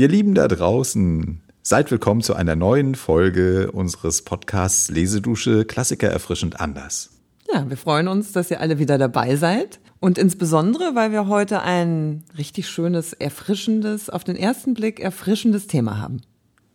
Ihr Lieben da draußen, seid willkommen zu einer neuen Folge unseres Podcasts Lesedusche Klassiker erfrischend anders. Ja, wir freuen uns, dass ihr alle wieder dabei seid. Und insbesondere, weil wir heute ein richtig schönes, erfrischendes, auf den ersten Blick erfrischendes Thema haben.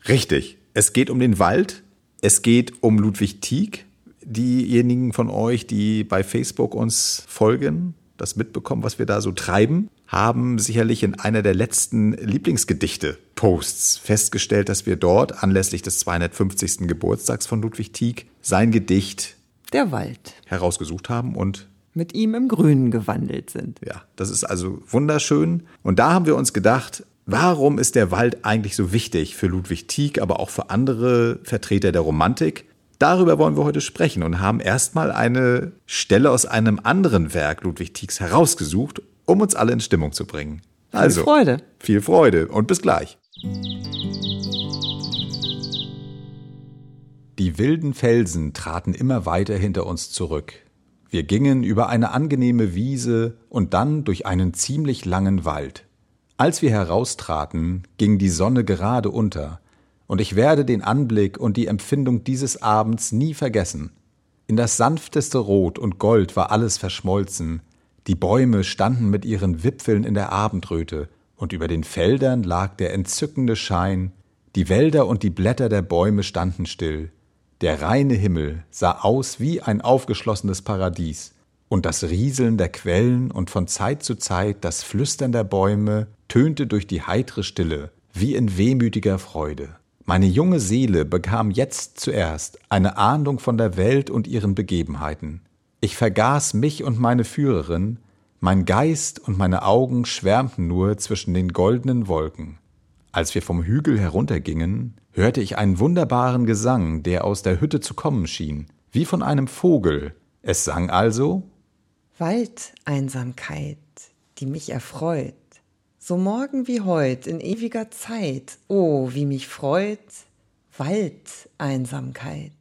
Richtig. Es geht um den Wald. Es geht um Ludwig Tieck. Diejenigen von euch, die bei Facebook uns folgen, das mitbekommen, was wir da so treiben, haben sicherlich in einer der letzten Lieblingsgedichte-Posts festgestellt, dass wir dort anlässlich des 250. Geburtstags von Ludwig Tieck sein Gedicht Der Wald herausgesucht haben und mit ihm im Grünen gewandelt sind. ja, das ist also wunderschön. Und da haben wir uns gedacht, warum ist der Wald eigentlich so wichtig für Ludwig Tieck, aber auch für andere Vertreter der Romantik? Darüber wollen wir heute sprechen und haben erstmal eine Stelle aus einem anderen Werk Ludwig Tiecks herausgesucht, um uns alle in Stimmung zu bringen. Also, Viel Freude. Viel Freude und bis gleich. Die wilden Felsen traten immer weiter hinter uns zurück. Wir gingen über eine angenehme Wiese und dann durch einen ziemlich langen Wald. Als wir heraustraten, ging die Sonne gerade unter, und ich werde den Anblick und die Empfindung dieses Abends nie vergessen. In das sanfteste Rot und Gold war alles verschmolzen, die Bäume standen mit ihren Wipfeln in der Abendröte, und über den Feldern lag der entzückende Schein, die Wälder und die Blätter der Bäume standen still, der reine Himmel sah aus wie ein aufgeschlossenes Paradies, und das Rieseln der Quellen und von Zeit zu Zeit das Flüstern der Bäume tönte durch die heitre Stille, wie in wehmütiger Freude. Meine junge Seele bekam jetzt zuerst eine Ahndung von der Welt und ihren Begebenheiten. Ich vergaß mich und meine Führerin, mein Geist und meine Augen schwärmten nur zwischen den goldenen Wolken. Als wir vom Hügel heruntergingen, hörte ich einen wunderbaren Gesang, der aus der Hütte zu kommen schien, wie von einem Vogel. Es sang also Waldeinsamkeit, die mich erfreut. So morgen wie heut in ewiger Zeit, oh, wie mich freut Waldeinsamkeit.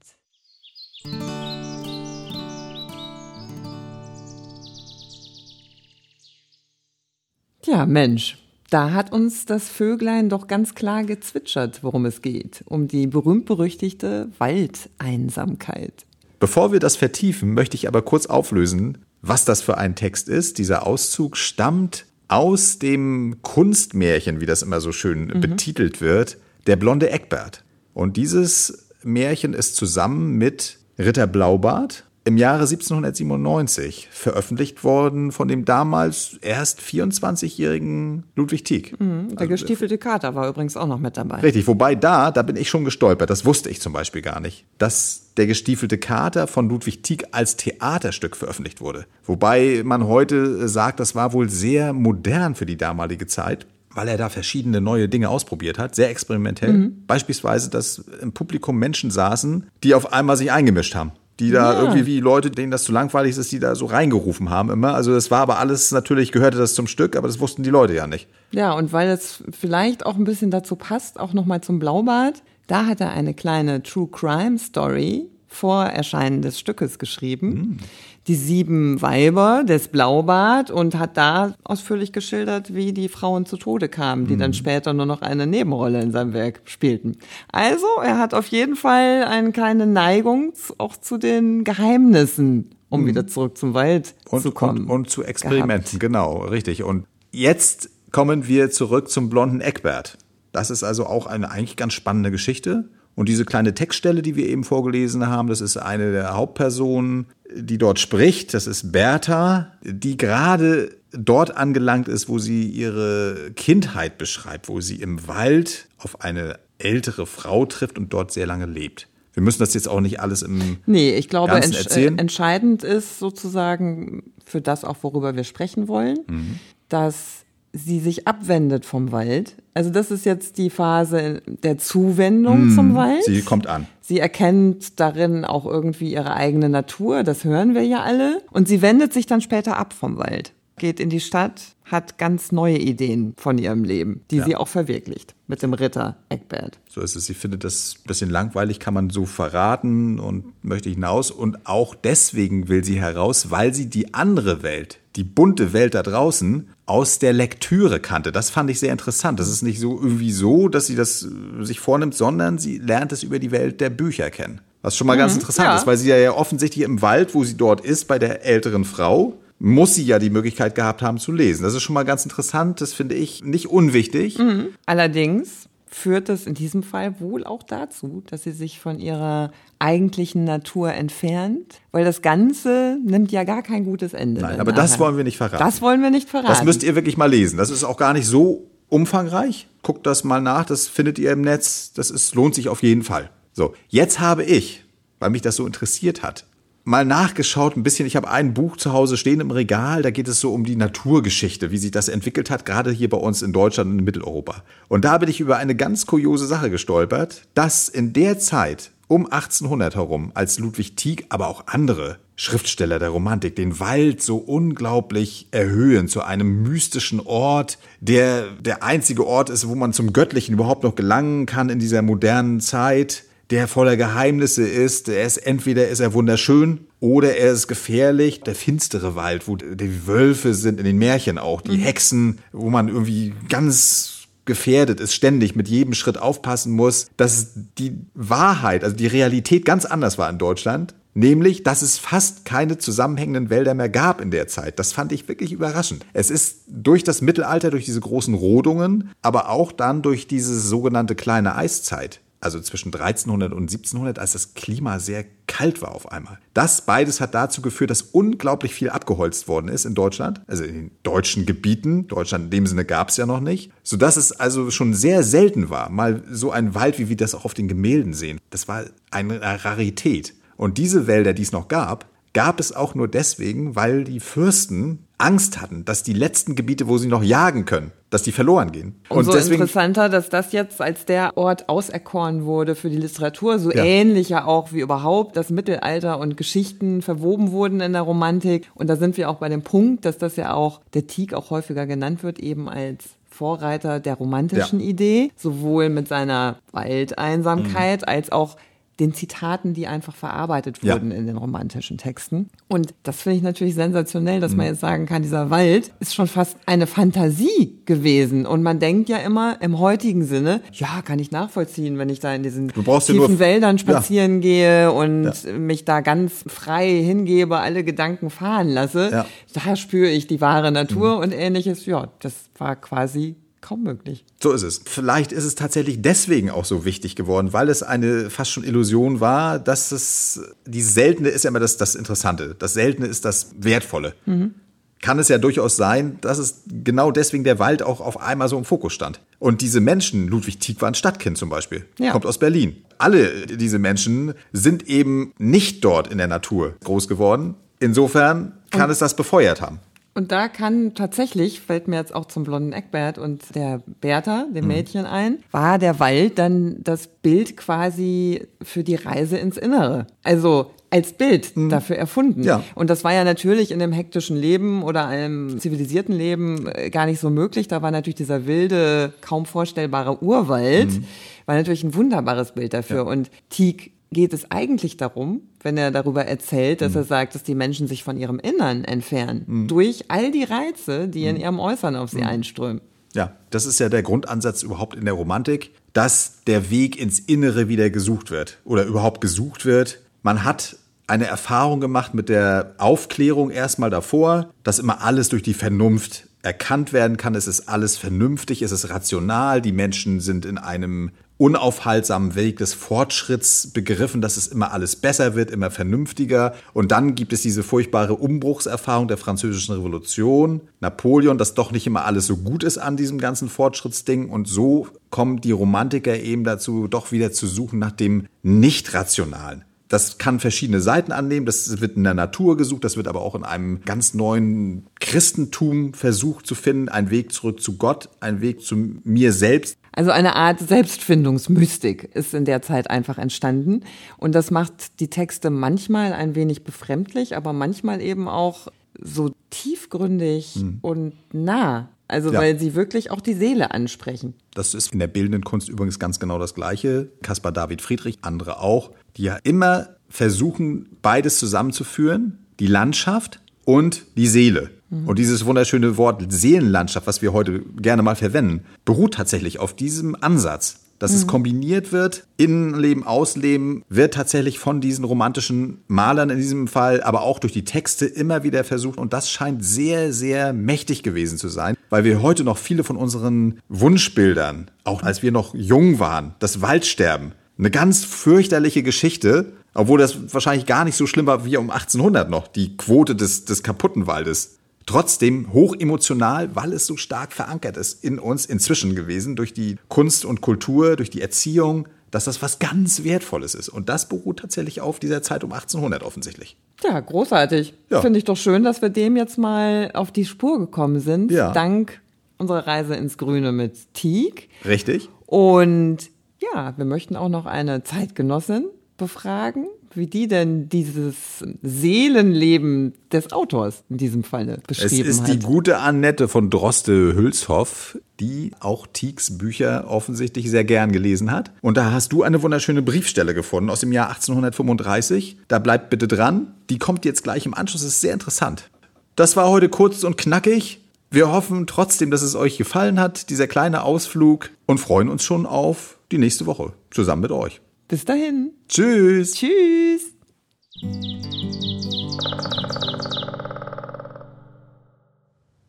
Ja, Mensch, da hat uns das Vöglein doch ganz klar gezwitschert, worum es geht. Um die berühmt-berüchtigte Waldeinsamkeit. Bevor wir das vertiefen, möchte ich aber kurz auflösen, was das für ein Text ist. Dieser Auszug stammt aus dem Kunstmärchen, wie das immer so schön betitelt wird, Der blonde Eckbert. Und dieses Märchen ist zusammen mit Ritter Blaubart im Jahre 1797 veröffentlicht worden von dem damals erst 24-jährigen Ludwig Tieck. Der gestiefelte Kater war übrigens auch noch mit dabei. Richtig, wobei da, da bin ich schon gestolpert, das wusste ich zum Beispiel gar nicht, dass der gestiefelte Kater von Ludwig Tieck als Theaterstück veröffentlicht wurde. Wobei man heute sagt, das war wohl sehr modern für die damalige Zeit, weil er da verschiedene neue Dinge ausprobiert hat, sehr experimentell. Beispielsweise, dass im Publikum Menschen saßen, die auf einmal sich eingemischt haben. Die da Ja. irgendwie wie Leute, denen das zu langweilig ist, die da so reingerufen haben immer. Also das war aber alles, natürlich gehörte das zum Stück, aber das wussten die Leute ja nicht. Ja, und weil es vielleicht auch ein bisschen dazu passt, auch nochmal zum Blaubart, da hat er eine kleine True Crime Story vor Erscheinen des Stückes geschrieben. Die sieben Weiber des Blaubart und hat da ausführlich geschildert, wie die Frauen zu Tode kamen, die dann später nur noch eine Nebenrolle in seinem Werk spielten. Also, er hat auf jeden Fall eine kleine Neigung auch zu den Geheimnissen, um wieder zurück zum Wald und, zu kommen. Und, und zu Experimenten, genau, richtig. Und jetzt kommen wir zurück zum blonden Eckbert. Das ist also auch eine eigentlich ganz spannende Geschichte. Und diese kleine Textstelle, die wir eben vorgelesen haben, das ist eine der Hauptpersonen, die dort spricht. Das ist Bertha, die gerade dort angelangt ist, wo sie ihre Kindheit beschreibt, wo sie im Wald auf eine ältere Frau trifft und dort sehr lange lebt. Wir müssen das jetzt auch nicht alles im Nee, ich glaube, Ganzen entsch erzählen? äh, entscheidend ist sozusagen für das auch, worüber wir sprechen wollen, Mhm. dass sie sich abwendet vom Wald. Also das ist jetzt die Phase der Zuwendung zum Wald. Mhm. Sie kommt an. Sie erkennt darin auch irgendwie ihre eigene Natur, das hören wir ja alle. Und sie wendet sich dann später ab vom Wald, geht in die Stadt, hat ganz neue Ideen von ihrem Leben, die Ja. sie auch verwirklicht mit dem Ritter Eckbert. So ist es. Sie findet das ein bisschen langweilig, kann man so verraten und möchte hinaus. Und auch deswegen will sie heraus, weil sie die andere Welt, die bunte Welt da draußen aus der Lektüre kannte. Das fand ich sehr interessant. Das ist nicht so irgendwie so, dass sie das äh, sich vornimmt, sondern sie lernt es über die Welt der Bücher kennen. Was schon mal mhm, ganz interessant ja. ist, weil sie ja, ja offensichtlich im Wald, wo sie dort ist, bei der älteren Frau, muss sie ja die Möglichkeit gehabt haben zu lesen. Das ist schon mal ganz interessant. Das finde ich nicht unwichtig. Mhm. Allerdings führt es in diesem Fall wohl auch dazu, dass sie sich von ihrer eigentlichen Natur entfernt, weil das Ganze nimmt ja gar kein gutes Ende. Nein, aber nachher. das wollen wir nicht verraten. Das wollen wir nicht verraten. Das müsst ihr wirklich mal lesen. Das ist auch gar nicht so umfangreich. Guckt das mal nach, das findet ihr im Netz. Das ist, lohnt sich auf jeden Fall. So, jetzt habe ich, weil mich das so interessiert hat, mal nachgeschaut ein bisschen. Ich habe ein Buch zu Hause stehen im Regal, da geht es so um die Naturgeschichte, wie sich das entwickelt hat, gerade hier bei uns in Deutschland und in Mitteleuropa. Und da bin ich über eine ganz kuriose Sache gestolpert, dass in der Zeit um 1800 herum, als Ludwig Tieck, aber auch andere Schriftsteller der Romantik den Wald so unglaublich erhöhen zu einem mystischen Ort, der der einzige Ort ist, wo man zum Göttlichen überhaupt noch gelangen kann in dieser modernen Zeit der voller Geheimnisse ist. Er ist entweder ist er wunderschön oder er ist gefährlich. Der finstere Wald, wo die Wölfe sind in den Märchen auch, die mhm. Hexen, wo man irgendwie ganz gefährdet ist, ständig mit jedem Schritt aufpassen muss, dass die Wahrheit, also die Realität ganz anders war in Deutschland. Nämlich, dass es fast keine zusammenhängenden Wälder mehr gab in der Zeit. Das fand ich wirklich überraschend. Es ist durch das Mittelalter, durch diese großen Rodungen, aber auch dann durch diese sogenannte kleine Eiszeit also zwischen 1300 und 1700, als das Klima sehr kalt war auf einmal. Das beides hat dazu geführt, dass unglaublich viel abgeholzt worden ist in Deutschland, also in den deutschen Gebieten. Deutschland in dem Sinne gab es ja noch nicht, sodass es also schon sehr selten war, mal so ein Wald, wie wir das auch auf den Gemälden sehen. Das war eine Rarität. Und diese Wälder, die es noch gab, gab es auch nur deswegen, weil die Fürsten Angst hatten, dass die letzten Gebiete, wo sie noch jagen können, dass die verloren gehen. Und so deswegen, interessanter, dass das jetzt als der Ort auserkoren wurde für die Literatur, so ja. ähnlich ja auch wie überhaupt das Mittelalter und Geschichten verwoben wurden in der Romantik. Und da sind wir auch bei dem Punkt, dass das ja auch der Tieg auch häufiger genannt wird, eben als Vorreiter der romantischen ja. Idee, sowohl mit seiner Waldeinsamkeit mhm. als auch den Zitaten, die einfach verarbeitet wurden ja. in den romantischen Texten. Und das finde ich natürlich sensationell, dass mhm. man jetzt sagen kann, dieser Wald ist schon fast eine Fantasie gewesen. Und man denkt ja immer im heutigen Sinne, ja, kann ich nachvollziehen, wenn ich da in diesen tiefen Wäldern spazieren ja. gehe und ja. mich da ganz frei hingebe, alle Gedanken fahren lasse. Da spüre ich die wahre Natur mhm. und ähnliches. Ja, das war quasi kaum möglich. So ist es. Vielleicht ist es tatsächlich deswegen auch so wichtig geworden, weil es eine fast schon Illusion war, dass es, die Seltene ist ja immer das, das Interessante. Das Seltene ist das Wertvolle. Mhm. Kann es ja durchaus sein, dass es genau deswegen der Wald auch auf einmal so im Fokus stand. Und diese Menschen, Ludwig Tieck war ein Stadtkind zum Beispiel, ja. kommt aus Berlin. Alle diese Menschen sind eben nicht dort in der Natur groß geworden. Insofern kann Und es das befeuert haben. Und da kann tatsächlich, fällt mir jetzt auch zum blonden Eckbert und der Bertha, dem mhm. Mädchen ein, war der Wald dann das Bild quasi für die Reise ins Innere. Also als Bild mhm. dafür erfunden. Ja. Und das war ja natürlich in dem hektischen Leben oder einem zivilisierten Leben äh, gar nicht so möglich. Da war natürlich dieser wilde, kaum vorstellbare Urwald, mhm. war natürlich ein wunderbares Bild dafür. Ja. Und Tieck geht es eigentlich darum, wenn er darüber erzählt, dass mhm. er sagt, dass die Menschen sich von ihrem Innern entfernen, mhm. durch all die Reize, die in mhm. ihrem Äußeren auf sie mhm. einströmen. Ja, das ist ja der Grundansatz überhaupt in der Romantik, dass der Weg ins Innere wieder gesucht wird oder überhaupt gesucht wird. Man hat eine Erfahrung gemacht mit der Aufklärung erstmal davor, dass immer alles durch die Vernunft erkannt werden kann. Es ist alles vernünftig, es ist rational. Die Menschen sind in einem unaufhaltsamen Weg des Fortschritts begriffen, dass es immer alles besser wird, immer vernünftiger. Und dann gibt es diese furchtbare Umbruchserfahrung der französischen Revolution, Napoleon, dass doch nicht immer alles so gut ist an diesem ganzen Fortschrittsding. Und so kommen die Romantiker eben dazu, doch wieder zu suchen nach dem Nicht-Rationalen. Das kann verschiedene Seiten annehmen. Das wird in der Natur gesucht, das wird aber auch in einem ganz neuen Christentum versucht zu finden. Ein Weg zurück zu Gott, ein Weg zu mir selbst. Also eine Art Selbstfindungsmystik ist in der Zeit einfach entstanden. Und das macht die Texte manchmal ein wenig befremdlich, aber manchmal eben auch so tiefgründig mhm. und nah. Also ja. weil sie wirklich auch die Seele ansprechen. Das ist in der bildenden Kunst übrigens ganz genau das Gleiche. Caspar David Friedrich, andere auch, die ja immer versuchen, beides zusammenzuführen. Die Landschaft und die Seele. Mhm. Und dieses wunderschöne Wort Seelenlandschaft, was wir heute gerne mal verwenden, beruht tatsächlich auf diesem Ansatz dass mhm. es kombiniert wird, Innenleben, Ausleben, wird tatsächlich von diesen romantischen Malern in diesem Fall, aber auch durch die Texte immer wieder versucht. Und das scheint sehr, sehr mächtig gewesen zu sein, weil wir heute noch viele von unseren Wunschbildern, auch als wir noch jung waren, das Waldsterben, eine ganz fürchterliche Geschichte, obwohl das wahrscheinlich gar nicht so schlimm war wie um 1800 noch, die Quote des, des kaputten Waldes trotzdem hoch emotional, weil es so stark verankert ist in uns inzwischen gewesen durch die Kunst und Kultur, durch die Erziehung, dass das was ganz Wertvolles ist. Und das beruht tatsächlich auf dieser Zeit um 1800 offensichtlich. Ja, großartig. Ja. Finde ich doch schön, dass wir dem jetzt mal auf die Spur gekommen sind. Ja. Dank unserer Reise ins Grüne mit Teak. Richtig. Und ja, wir möchten auch noch eine Zeitgenossin befragen, wie die denn dieses Seelenleben des Autors in diesem Falle beschrieben hat. Es ist hat. die gute Annette von Droste-Hülshoff, die auch Tieks Bücher offensichtlich sehr gern gelesen hat. Und da hast du eine wunderschöne Briefstelle gefunden aus dem Jahr 1835. Da bleibt bitte dran. Die kommt jetzt gleich im Anschluss. Das ist sehr interessant. Das war heute kurz und knackig. Wir hoffen trotzdem, dass es euch gefallen hat, dieser kleine Ausflug, und freuen uns schon auf die nächste Woche zusammen mit euch. Bis dahin. Tschüss. Tschüss.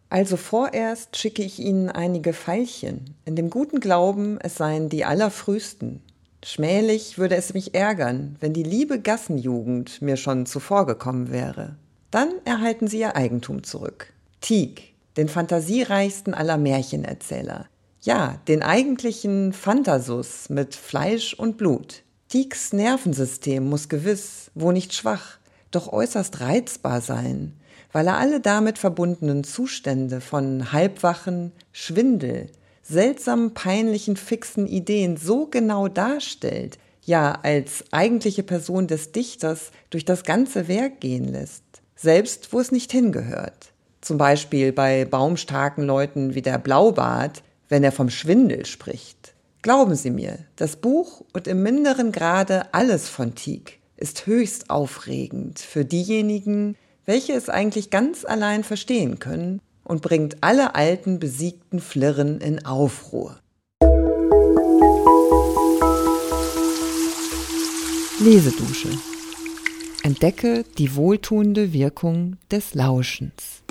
Also vorerst schicke ich Ihnen einige Veilchen, in dem guten Glauben, es seien die allerfrühsten. Schmählich würde es mich ärgern, wenn die liebe Gassenjugend mir schon zuvorgekommen wäre. Dann erhalten Sie Ihr Eigentum zurück. Tieg, den fantasiereichsten aller Märchenerzähler. Ja, den eigentlichen Phantasus mit Fleisch und Blut. Tieks Nervensystem muss gewiss, wo nicht schwach, doch äußerst reizbar sein, weil er alle damit verbundenen Zustände von Halbwachen, Schwindel, seltsam peinlichen fixen Ideen so genau darstellt, ja als eigentliche Person des Dichters durch das ganze Werk gehen lässt, selbst wo es nicht hingehört. Zum Beispiel bei baumstarken Leuten wie der Blaubart, wenn er vom Schwindel spricht. Glauben Sie mir, das Buch und im minderen Grade alles von Tieck ist höchst aufregend für diejenigen, welche es eigentlich ganz allein verstehen können und bringt alle alten besiegten Flirren in Aufruhr. Lesedusche. Entdecke die wohltuende Wirkung des Lauschens.